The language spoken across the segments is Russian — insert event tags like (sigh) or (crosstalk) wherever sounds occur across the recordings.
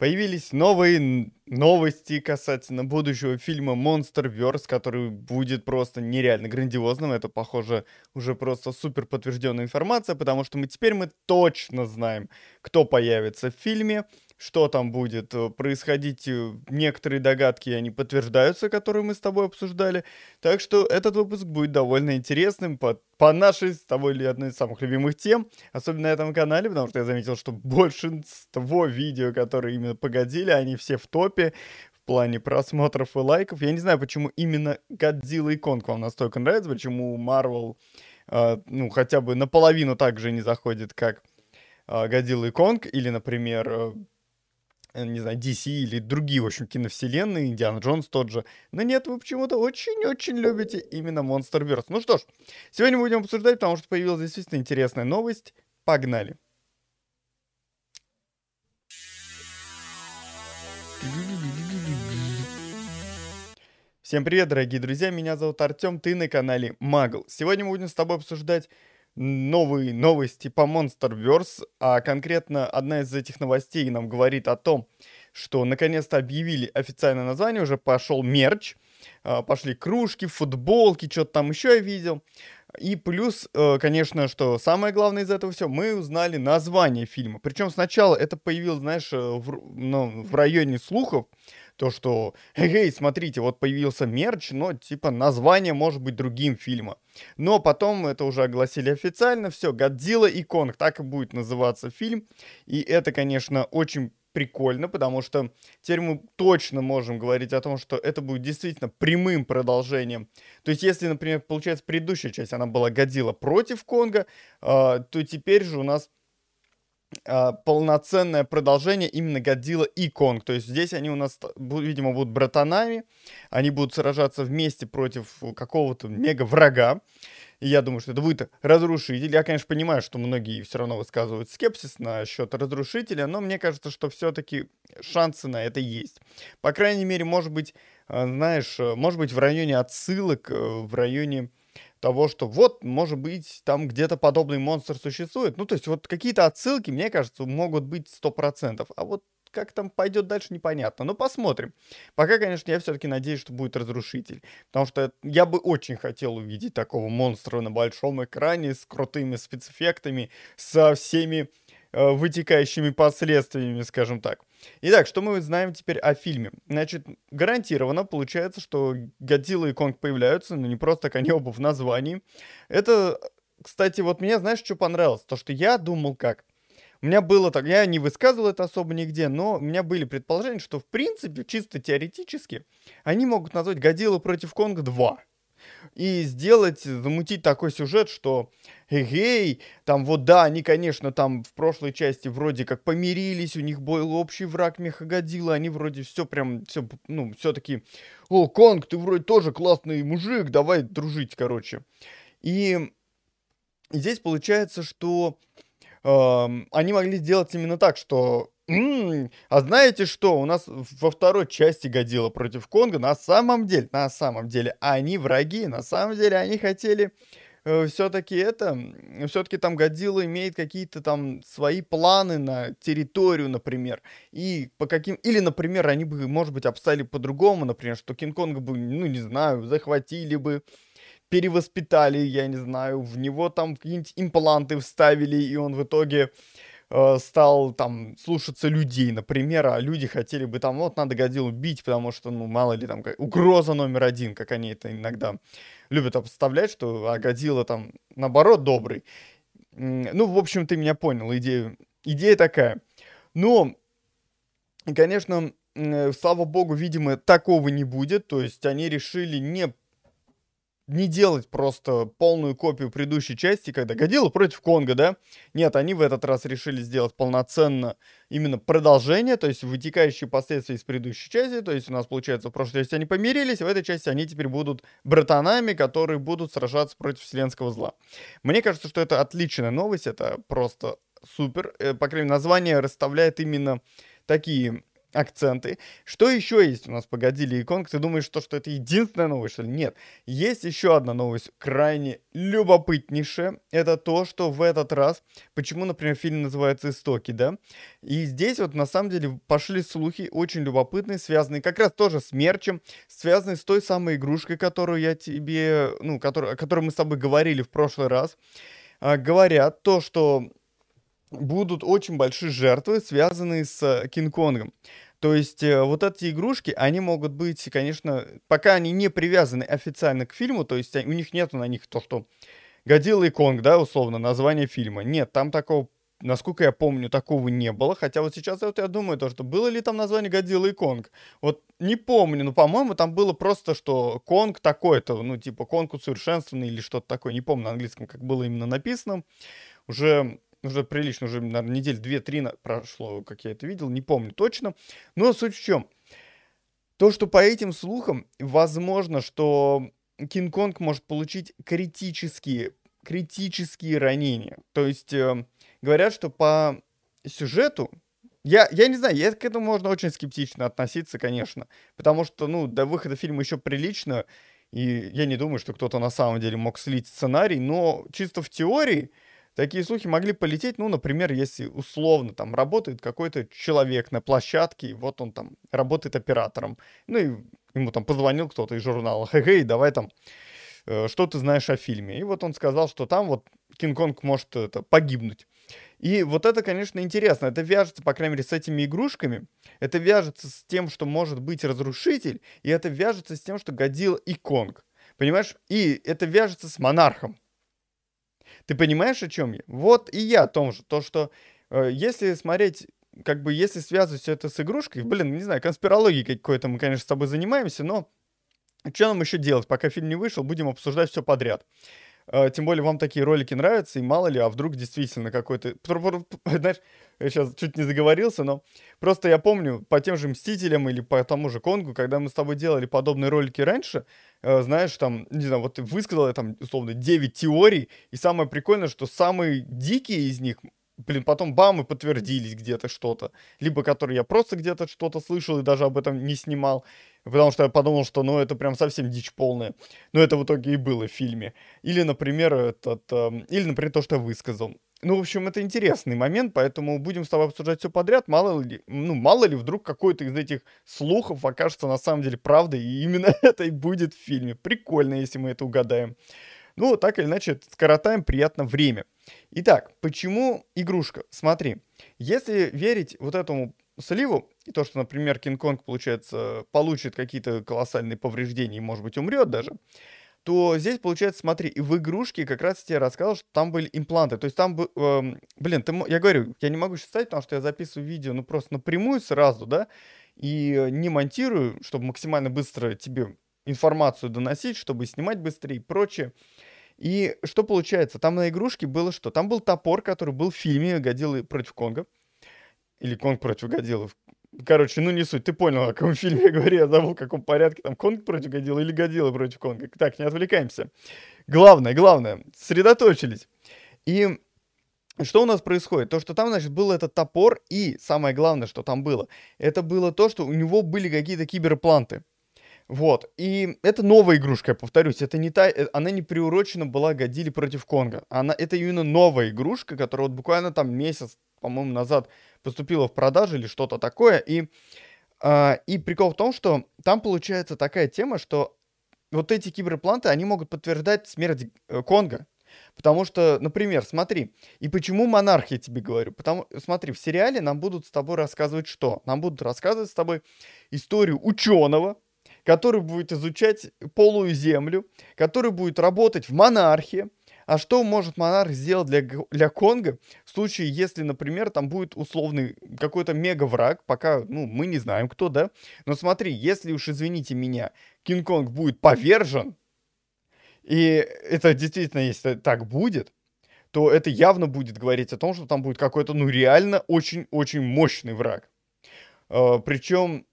Появились новые новости касательно будущего фильма Monsterverse, который будет просто нереально грандиозным. Это, похоже, уже просто супер подтвержденная информация, потому что мы теперь мы точно знаем, кто появится в фильме, что там будет э, происходить. Э, некоторые догадки, они подтверждаются, которые мы с тобой обсуждали. Так что этот выпуск будет довольно интересным по, по нашей с тобой ли одной из самых любимых тем, особенно на этом канале, потому что я заметил, что большинство видео, которые именно погодили, они все в топе в плане просмотров и лайков. Я не знаю, почему именно Годзилла и Конг вам настолько нравится, почему Marvel, э, ну, хотя бы наполовину так же не заходит, как э, Годзилла и Конг, или, например, Э, не знаю, DC или другие, в общем, киновселенные, Индиана Джонс тот же. Но нет, вы почему-то очень-очень любите именно Monsterverse. Ну что ж, сегодня будем обсуждать, потому что появилась действительно интересная новость. Погнали. Всем привет, дорогие друзья, меня зовут Артем, ты на канале Магл. Сегодня мы будем с тобой обсуждать новые новости по Monsterverse, а конкретно одна из этих новостей нам говорит о том, что наконец-то объявили официальное название, уже пошел мерч, а, пошли кружки, футболки, что-то там еще я видел. И плюс, э, конечно, что самое главное из этого все, мы узнали название фильма. Причем сначала это появилось, знаешь, э, в, ну, в районе слухов, то, что, эй, смотрите, вот появился мерч, но, типа, название может быть другим фильма. Но потом это уже огласили официально, все, Годзилла и Конг, так и будет называться фильм. И это, конечно, очень прикольно, потому что теперь мы точно можем говорить о том, что это будет действительно прямым продолжением. То есть, если, например, получается, предыдущая часть, она была Годзилла против Конга, э, то теперь же у нас полноценное продолжение именно Годзилла и Конг. То есть здесь они у нас, видимо, будут братанами. Они будут сражаться вместе против какого-то мега-врага. И я думаю, что это будет разрушитель. Я, конечно, понимаю, что многие все равно высказывают скепсис насчет разрушителя, но мне кажется, что все-таки шансы на это есть. По крайней мере, может быть, а, знаешь, может быть, в районе отсылок, э, в районе того, что вот, может быть, там где-то подобный монстр существует. Ну, то есть вот какие-то отсылки, мне кажется, могут быть 100%. А вот как там пойдет дальше, непонятно. Но посмотрим. Пока, конечно, я все-таки надеюсь, что будет разрушитель. Потому что я бы очень хотел увидеть такого монстра на большом экране с крутыми спецэффектами, со всеми э, вытекающими последствиями, скажем так. Итак, что мы знаем теперь о фильме? Значит, гарантированно получается, что Годзилла и Конг появляются, но не просто так они оба в названии. Это, кстати, вот мне, знаешь, что понравилось? То, что я думал как. У меня было так, я не высказывал это особо нигде, но у меня были предположения, что в принципе, чисто теоретически, они могут назвать Годзилла против Конга 2 и сделать, замутить такой сюжет, что эй, там вот да, они, конечно, там в прошлой части вроде как помирились, у них был общий враг Мехагодила, они вроде все прям, все, ну, все-таки, о, Конг, ты вроде тоже классный мужик, давай дружить, короче. И здесь получается, что э, они могли сделать именно так, что А знаете что? У нас во второй части Годила против Конга на самом деле, на самом деле, они враги. На самом деле они хотели э, все-таки это, все-таки там Годзилла имеет какие-то там свои планы на территорию, например. И по каким, или, например, они бы, может быть, обстали по-другому, например, что Кинг-Конга бы, ну, не знаю, захватили бы, перевоспитали, я не знаю, в него там какие-нибудь импланты вставили, и он в итоге Э, стал там слушаться людей, например, а люди хотели бы там, вот надо Годзиллу бить, потому что, ну, мало ли там, угроза номер один, как они это иногда любят обставлять, что а Годзилла там, наоборот, добрый. Ну, в общем, ты меня понял, идея, идея такая. Но, конечно, слава богу, видимо, такого не будет, то есть они решили не не делать просто полную копию предыдущей части, когда Годила против Конга, да? Нет, они в этот раз решили сделать полноценно именно продолжение, то есть вытекающие последствия из предыдущей части. То есть у нас, получается, в прошлой части они помирились, в этой части они теперь будут братанами, которые будут сражаться против вселенского зла. Мне кажется, что это отличная новость, это просто супер. Э, по крайней мере, название расставляет именно такие акценты. Что еще есть у нас по Годзилле и Конг? Ты думаешь, что, что это единственная новость, что ли? Нет. Есть еще одна новость, крайне любопытнейшая. Это то, что в этот раз, почему, например, фильм называется «Истоки», да? И здесь вот на самом деле пошли слухи очень любопытные, связанные как раз тоже с мерчем, связанные с той самой игрушкой, которую я тебе, ну, который, о которой мы с тобой говорили в прошлый раз. А, говорят то, что будут очень большие жертвы, связанные с э, Кинг-Конгом. То есть э, вот эти игрушки, они могут быть, конечно, пока они не привязаны официально к фильму, то есть у них нету на них то, что Годзилла и Конг, да, условно, название фильма. Нет, там такого, насколько я помню, такого не было. Хотя вот сейчас вот я думаю, то, что было ли там название Годзилла и Конг. Вот не помню, но, по-моему, там было просто, что Конг такой-то, ну, типа Конг усовершенствованный или что-то такое. Не помню на английском, как было именно написано. Уже уже прилично, уже, наверное, недель две-три прошло, как я это видел, не помню точно. Но суть в чем? То, что по этим слухам, возможно, что Кинг-Конг может получить критические, критические ранения. То есть э, говорят, что по сюжету, я, я не знаю, я к этому можно очень скептично относиться, конечно, потому что, ну, до выхода фильма еще прилично, и я не думаю, что кто-то на самом деле мог слить сценарий, но чисто в теории Такие слухи могли полететь, ну, например, если условно там работает какой-то человек на площадке, и вот он там работает оператором, ну, и ему там позвонил кто-то из журнала, хе-хей, давай там, э, что ты знаешь о фильме? И вот он сказал, что там вот Кинг-Конг может это, погибнуть. И вот это, конечно, интересно. Это вяжется, по крайней мере, с этими игрушками. Это вяжется с тем, что может быть разрушитель. И это вяжется с тем, что Годзилла и Конг. Понимаешь? И это вяжется с монархом. Ты понимаешь, о чем я? Вот и я о том же. То, что э, если смотреть, как бы, если связывать все это с игрушкой, блин, не знаю, конспирологией какой-то мы, конечно, с тобой занимаемся, но что нам еще делать? Пока фильм не вышел, будем обсуждать все подряд. Э, тем более вам такие ролики нравятся, и мало ли, а вдруг действительно какой-то... (laughs) (laughs) Знаешь, я сейчас чуть не заговорился, но просто я помню по тем же «Мстителям» или по тому же «Конгу», когда мы с тобой делали подобные ролики раньше, э, знаешь, там, не знаю, вот ты высказал я там, условно, 9 теорий, и самое прикольное, что самые дикие из них блин, потом бам, и подтвердились где-то что-то. Либо которые я просто где-то что-то слышал и даже об этом не снимал. Потому что я подумал, что ну это прям совсем дичь полная. Но это в итоге и было в фильме. Или, например, этот, э, или, например, то, что я высказал. Ну, в общем, это интересный момент, поэтому будем с тобой обсуждать все подряд. Мало ли, ну, мало ли вдруг какой-то из этих слухов окажется на самом деле правдой, и именно (laughs) это и будет в фильме. Прикольно, если мы это угадаем. Ну, так или иначе, скоротаем приятно время. Итак, почему игрушка? Смотри, если верить вот этому сливу, и то, что, например, Кинг-Конг, получается, получит какие-то колоссальные повреждения и, может быть, умрет даже, то здесь, получается, смотри, в игрушке как раз тебе рассказал, что там были импланты. То есть там, э, блин, ты, я говорю, я не могу считать, потому что я записываю видео, ну, просто напрямую сразу, да, и не монтирую, чтобы максимально быстро тебе информацию доносить, чтобы снимать быстрее и прочее. И что получается? Там на игрушке было что? Там был топор, который был в фильме «Годзилла против Конга». Или Конг против Годзиллы. Короче, ну не суть, ты понял, о каком (laughs) фильме я говорю, я забыл, в каком порядке, там Конг против Годзиллы или Годзилла против Конга. Так, не отвлекаемся. Главное, главное, сосредоточились. И что у нас происходит? То, что там, значит, был этот топор, и самое главное, что там было, это было то, что у него были какие-то киберпланты. Вот. И это новая игрушка, я повторюсь. Это не та... Э, она не приурочена была Годили против Конга. Она... Это именно новая игрушка, которая вот буквально там месяц, по-моему, назад поступила в продажу или что-то такое. И, э, и прикол в том, что там получается такая тема, что вот эти киберпланты, они могут подтверждать смерть э, Конга. Потому что, например, смотри, и почему монарх, я тебе говорю? Потому, смотри, в сериале нам будут с тобой рассказывать что? Нам будут рассказывать с тобой историю ученого, который будет изучать полую землю, который будет работать в монархии. А что может монарх сделать для, для Конга в случае, если, например, там будет условный какой-то мега-враг, пока, ну, мы не знаем кто, да? Но смотри, если уж, извините меня, Кинг-Конг будет повержен, и это действительно, если так будет, то это явно будет говорить о том, что там будет какой-то, ну, реально очень-очень мощный враг. Uh, причем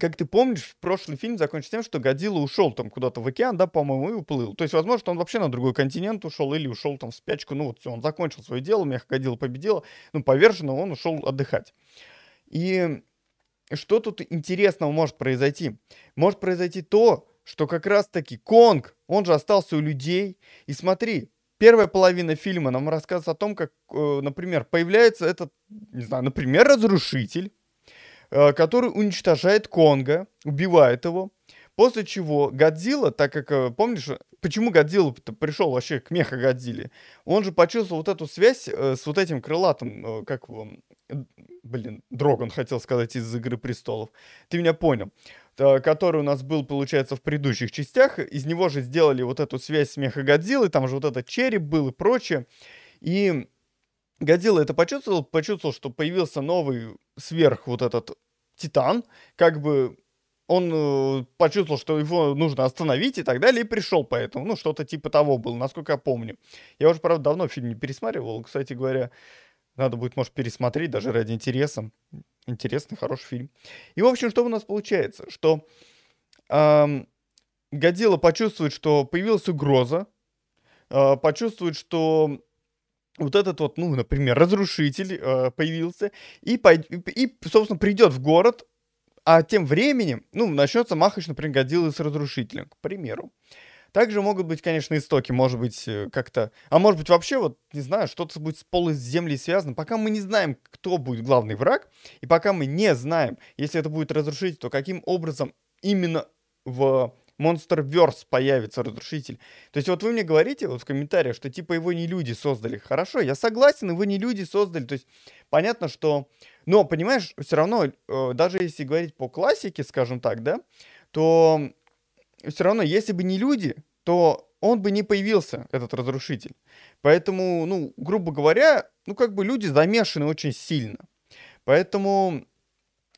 как ты помнишь, прошлый фильм закончился тем, что Годзилла ушел там куда-то в океан, да, по-моему, и уплыл. То есть, возможно, он вообще на другой континент ушел или ушел там в спячку. Ну вот все, он закончил свое дело, меха Годзилла победила. Ну, поверженно он ушел отдыхать. И что тут интересного может произойти? Может произойти то, что как раз-таки Конг, он же остался у людей. И смотри, первая половина фильма нам рассказывает о том, как, э, например, появляется этот, не знаю, например, разрушитель, который уничтожает Конга, убивает его. После чего Годзилла, так как, э, помнишь, почему Годзилла пришел вообще к меха Годзилле? Он же почувствовал вот эту связь э, с вот этим крылатым, э, как его, блин, Дрогон хотел сказать из «Игры престолов». Ты меня понял. Который у нас был, получается, в предыдущих частях. Из него же сделали вот эту связь с меха Годзиллой, там же вот этот череп был и прочее. И Годзилла это почувствовал, почувствовал, что появился новый сверх вот этот Титан, как бы он э, почувствовал, что его нужно остановить и так далее, и пришел поэтому. Ну, что-то типа того было, насколько я помню. Я уже, правда, давно фильм не пересматривал. Кстати говоря, надо будет, может, пересмотреть даже ради интереса. Интересный, хороший фильм. И, в общем, что у нас получается? Что эм, Годзилла почувствует, что появилась угроза, э, почувствует, что вот этот вот, ну, например, разрушитель э, появился, и, и, собственно, придет в город, а тем временем, ну, начнется махач, например, Годзиллы с Разрушителем, к примеру. Также могут быть, конечно, истоки, может быть, э, как-то... А может быть, вообще, вот, не знаю, что-то будет с полой земли связано. Пока мы не знаем, кто будет главный враг, и пока мы не знаем, если это будет разрушитель, то каким образом именно в Monsterverse появится разрушитель. То есть вот вы мне говорите вот в комментариях, что типа его не люди создали. Хорошо, я согласен, его не люди создали. То есть понятно, что... Но, понимаешь, все равно, э, даже если говорить по классике, скажем так, да, то все равно, если бы не люди, то он бы не появился, этот разрушитель. Поэтому, ну, грубо говоря, ну, как бы люди замешаны очень сильно. Поэтому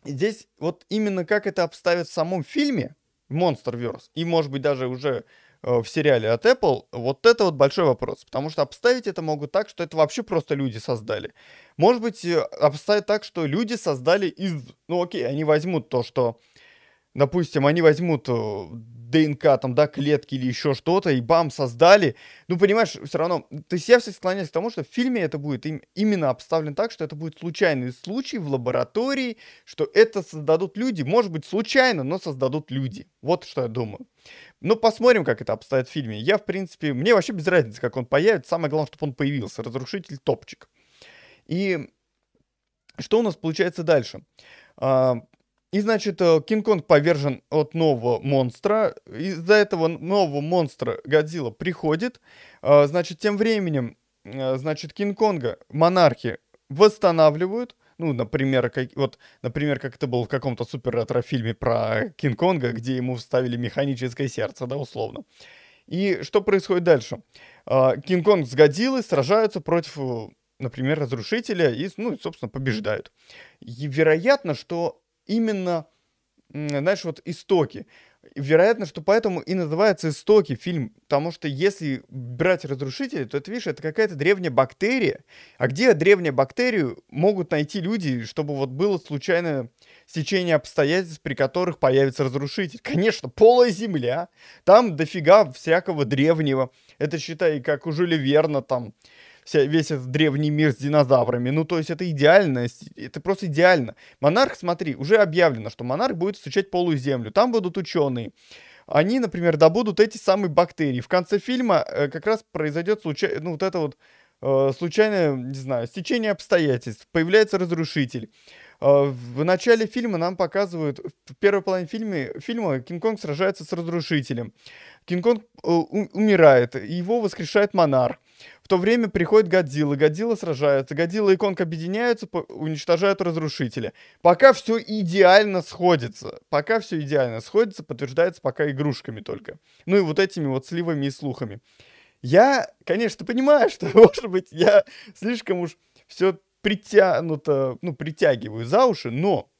здесь вот именно как это обставят в самом фильме, Monsterverse, и, может быть, даже уже э, в сериале от Apple, вот это вот большой вопрос. Потому что обставить это могут так, что это вообще просто люди создали. Может быть, э, обставить так, что люди создали из... Ну окей, они возьмут то, что... Допустим, они возьмут э, ДНК, там, да, клетки или еще что-то, и бам, создали. Ну, понимаешь, все равно, то есть я все склоняюсь к тому, что в фильме это будет им, именно обставлен так, что это будет случайный случай в лаборатории, что это создадут люди, может быть, случайно, но создадут люди. Вот что я думаю. Ну, посмотрим, как это обстоит в фильме. Я, в принципе, мне вообще без разницы, как он появится. Самое главное, чтобы он появился. Разрушитель топчик. И что у нас получается дальше? И, значит, э, Кинг-Конг повержен от нового монстра. Из-за этого нового монстра Годзилла приходит. А, значит, тем временем, э, значит, Кинг-Конга монархи восстанавливают. Ну, например, как, вот, например, как это было в каком-то супер ретро-фильме про Кинг-Конга, где ему вставили механическое сердце, да, условно. И что происходит дальше? Кинг-Конг с Годзиллой сражаются против, э, например, разрушителя и, ну, собственно, побеждают. И вероятно, что именно, знаешь, вот истоки. Вероятно, что поэтому и называется «Истоки» фильм, потому что если брать разрушители, то это, видишь, это какая-то древняя бактерия. А где древнюю бактерию могут найти люди, чтобы вот было случайное стечение обстоятельств, при которых появится разрушитель? Конечно, полая земля, там дофига всякого древнего. Это, считай, как у Жюля Верна, там, вся, весь этот древний мир с динозаврами. Ну, то есть это идеально, это просто идеально. Монарх, смотри, уже объявлено, что монарх будет изучать полую землю. Там будут ученые. Они, например, добудут эти самые бактерии. В конце фильма э, как раз произойдет случай, ну, вот это вот э, случайное, не знаю, стечение обстоятельств. Появляется разрушитель. Э, в начале фильма нам показывают, в первой половине фильма, фильма Кинг-Конг сражается с разрушителем. Кинг-Конг э, умирает, его воскрешает монарх. В то время приходит Годзилла, Годзилла сражается, Годзилла и Конг объединяются, уничтожают разрушителя. Пока все идеально сходится, пока все идеально сходится, подтверждается пока игрушками только. Ну и вот этими вот сливами и слухами. Я, конечно, понимаю, (laughs) что, может быть, я слишком уж все притянуто, ну, притягиваю за уши, но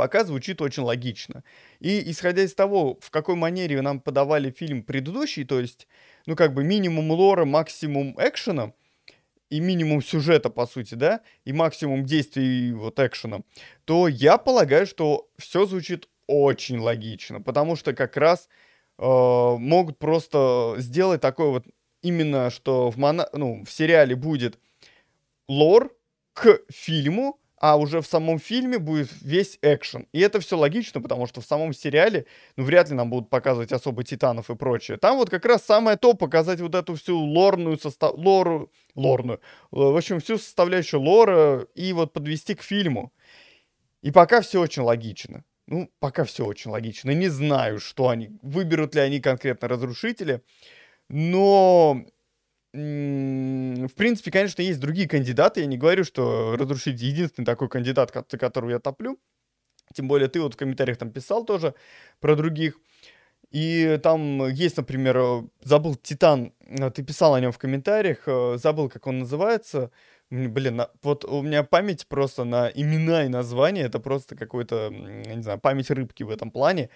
пока звучит очень логично. И исходя из того, в какой манере нам подавали фильм предыдущий, то есть ну, как бы минимум лора, максимум экшена, и минимум сюжета, по сути, да, и максимум действий вот экшена, то я полагаю, что все звучит очень логично, потому что как раз э, могут просто сделать такой вот именно, что в, моно... ну, в сериале будет лор к фильму, а уже в самом фильме будет весь экшен. И это все логично, потому что в самом сериале, ну, вряд ли нам будут показывать особо титанов и прочее. Там вот как раз самое то показать вот эту всю лорную состав... лору... лорную. Э, в общем, всю составляющую лора и вот подвести к фильму. И пока все очень логично. Ну, пока все очень логично. Не знаю, что они... Выберут ли они конкретно разрушители. Но в принципе, конечно, есть другие кандидаты. Я не говорю, что разрушить единственный такой кандидат, за которого я топлю. Тем более ты вот в комментариях там писал тоже про других. И там есть, например, э, забыл Титан, э, ты писал о нем в комментариях, э, забыл, как он называется. Блин, вот у меня память просто на имена и названия, это просто какой-то, не знаю, память рыбки в этом плане.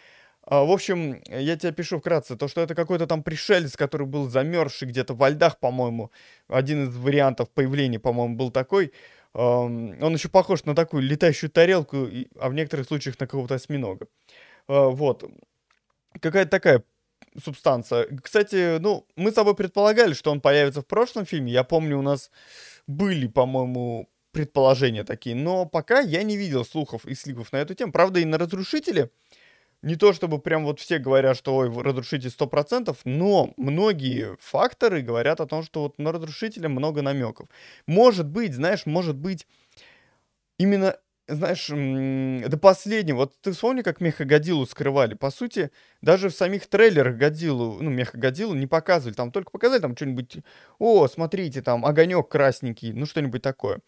А, в общем, я тебе пишу вкратце, то, что это какой-то там пришелец, который был замерзший где-то во льдах, по-моему. Один из вариантов появления, по-моему, был такой. Он еще похож на такую летающую тарелку, а в некоторых случаях на какого-то осьминога. А, вот. Какая-то такая субстанция. Кстати, ну, мы с тобой предполагали, что он появится в прошлом фильме. Я помню, у нас были, по-моему, предположения такие. Но пока я не видел слухов и слипов на эту тему. Правда, и на «Разрушителе» не то чтобы прям вот все говорят, что ой, разрушитель 100%, но многие факторы говорят о том, что вот на разрушителя много намеков. Может быть, знаешь, может быть, именно, знаешь, до последнего, вот ты вспомни, как Мехагодилу скрывали. По сути, даже в самих трейлерах Годилу, ну, Мехагодилу не показывали, там только показали там что-нибудь, о, смотрите, там огонек красненький, ну, что-нибудь такое.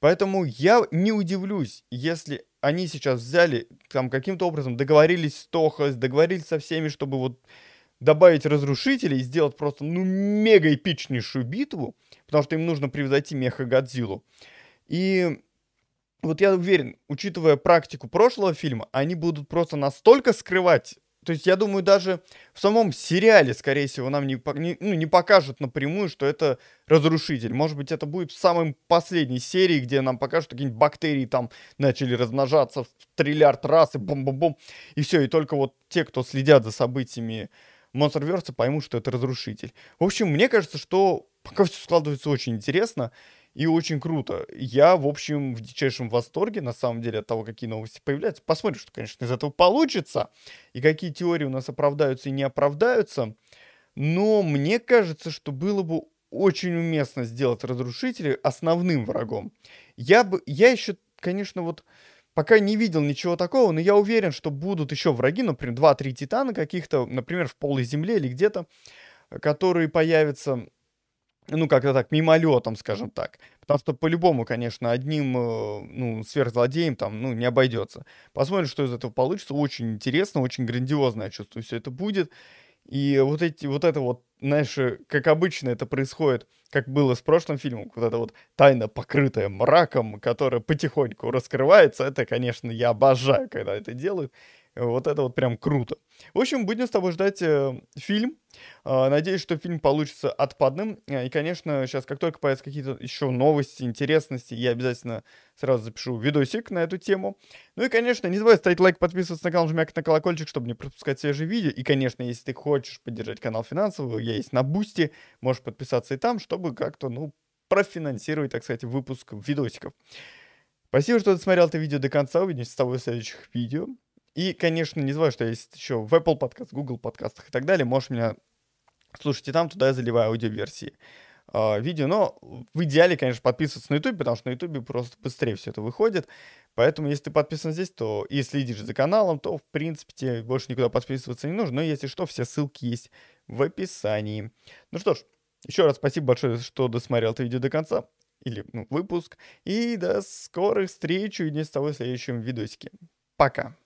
Поэтому я не удивлюсь, если они сейчас взяли, там каким-то образом договорились с Тохос, договорились со всеми, чтобы вот добавить разрушителей и сделать просто, ну, мега эпичнейшую битву, потому что им нужно превзойти Меха Годзиллу. И вот я уверен, учитывая практику прошлого фильма, они будут просто настолько скрывать то есть, я думаю, даже в самом сериале, скорее всего, нам не, не, ну, не покажут напрямую, что это разрушитель. Может быть, это будет в самой последней серии, где нам покажут, что какие-нибудь бактерии там начали размножаться в триллиард раз, и бум-бум-бум, и все. И только вот те, кто следят за событиями Монстерверса, поймут, что это разрушитель. В общем, мне кажется, что пока все складывается очень интересно и очень круто. Я, в общем, в дичайшем восторге, на самом деле, от того, какие новости появляются. Посмотрим, что, конечно, из этого получится, и какие теории у нас оправдаются и не оправдаются. Но мне кажется, что было бы очень уместно сделать разрушителя основным врагом. Я бы, я еще, конечно, вот пока не видел ничего такого, но я уверен, что будут еще враги, например, 2-3 титана каких-то, например, в полой земле или где-то, которые появятся ну, как-то так, мимолетом, скажем так. Потому что по-любому, конечно, одним, э, ну, сверхзлодеем там, ну, не обойдется. Посмотрим, что из этого получится. Очень интересно, очень грандиозно, я чувствую, все это будет. И вот эти, вот это вот, знаешь, э, как обычно это происходит, как было с прошлым фильмом, вот эта вот тайна, покрытая мраком, которая потихоньку раскрывается, это, конечно, я обожаю, когда это делают. Вот это вот прям круто. В общем, будем с тобой ждать э, фильм. Э, надеюсь, что фильм получится отпадным. Э, и, конечно, сейчас, как только появятся какие-то еще новости, интересности, я обязательно сразу запишу видосик на эту тему. Ну и, конечно, не забывай ставить лайк, подписываться на канал, жмякать на колокольчик, чтобы не пропускать свежие видео. И, конечно, если ты хочешь поддержать канал финансово, я есть на Boosty, можешь подписаться и там, чтобы как-то, ну, профинансировать, так сказать, выпуск видосиков. Спасибо, что досмотрел это видео до конца. Увидимся с тобой в следующих видео. И, конечно, не забывай, что есть еще в Apple подкаст, Google подкастах и так далее. Можешь меня слушать и там, туда я заливаю аудиоверсии э, видео. Но в идеале, конечно, подписываться на YouTube, потому что на YouTube просто быстрее все это выходит. Поэтому, если ты подписан здесь, то и следишь за каналом, то, в принципе, тебе больше никуда подписываться не нужно. Но, если что, все ссылки есть в описании. Ну что ж, еще раз спасибо большое, что досмотрел это видео до конца. Или ну, выпуск. И до скорых встреч. Увидимся с тобой в следующем видосике. Пока.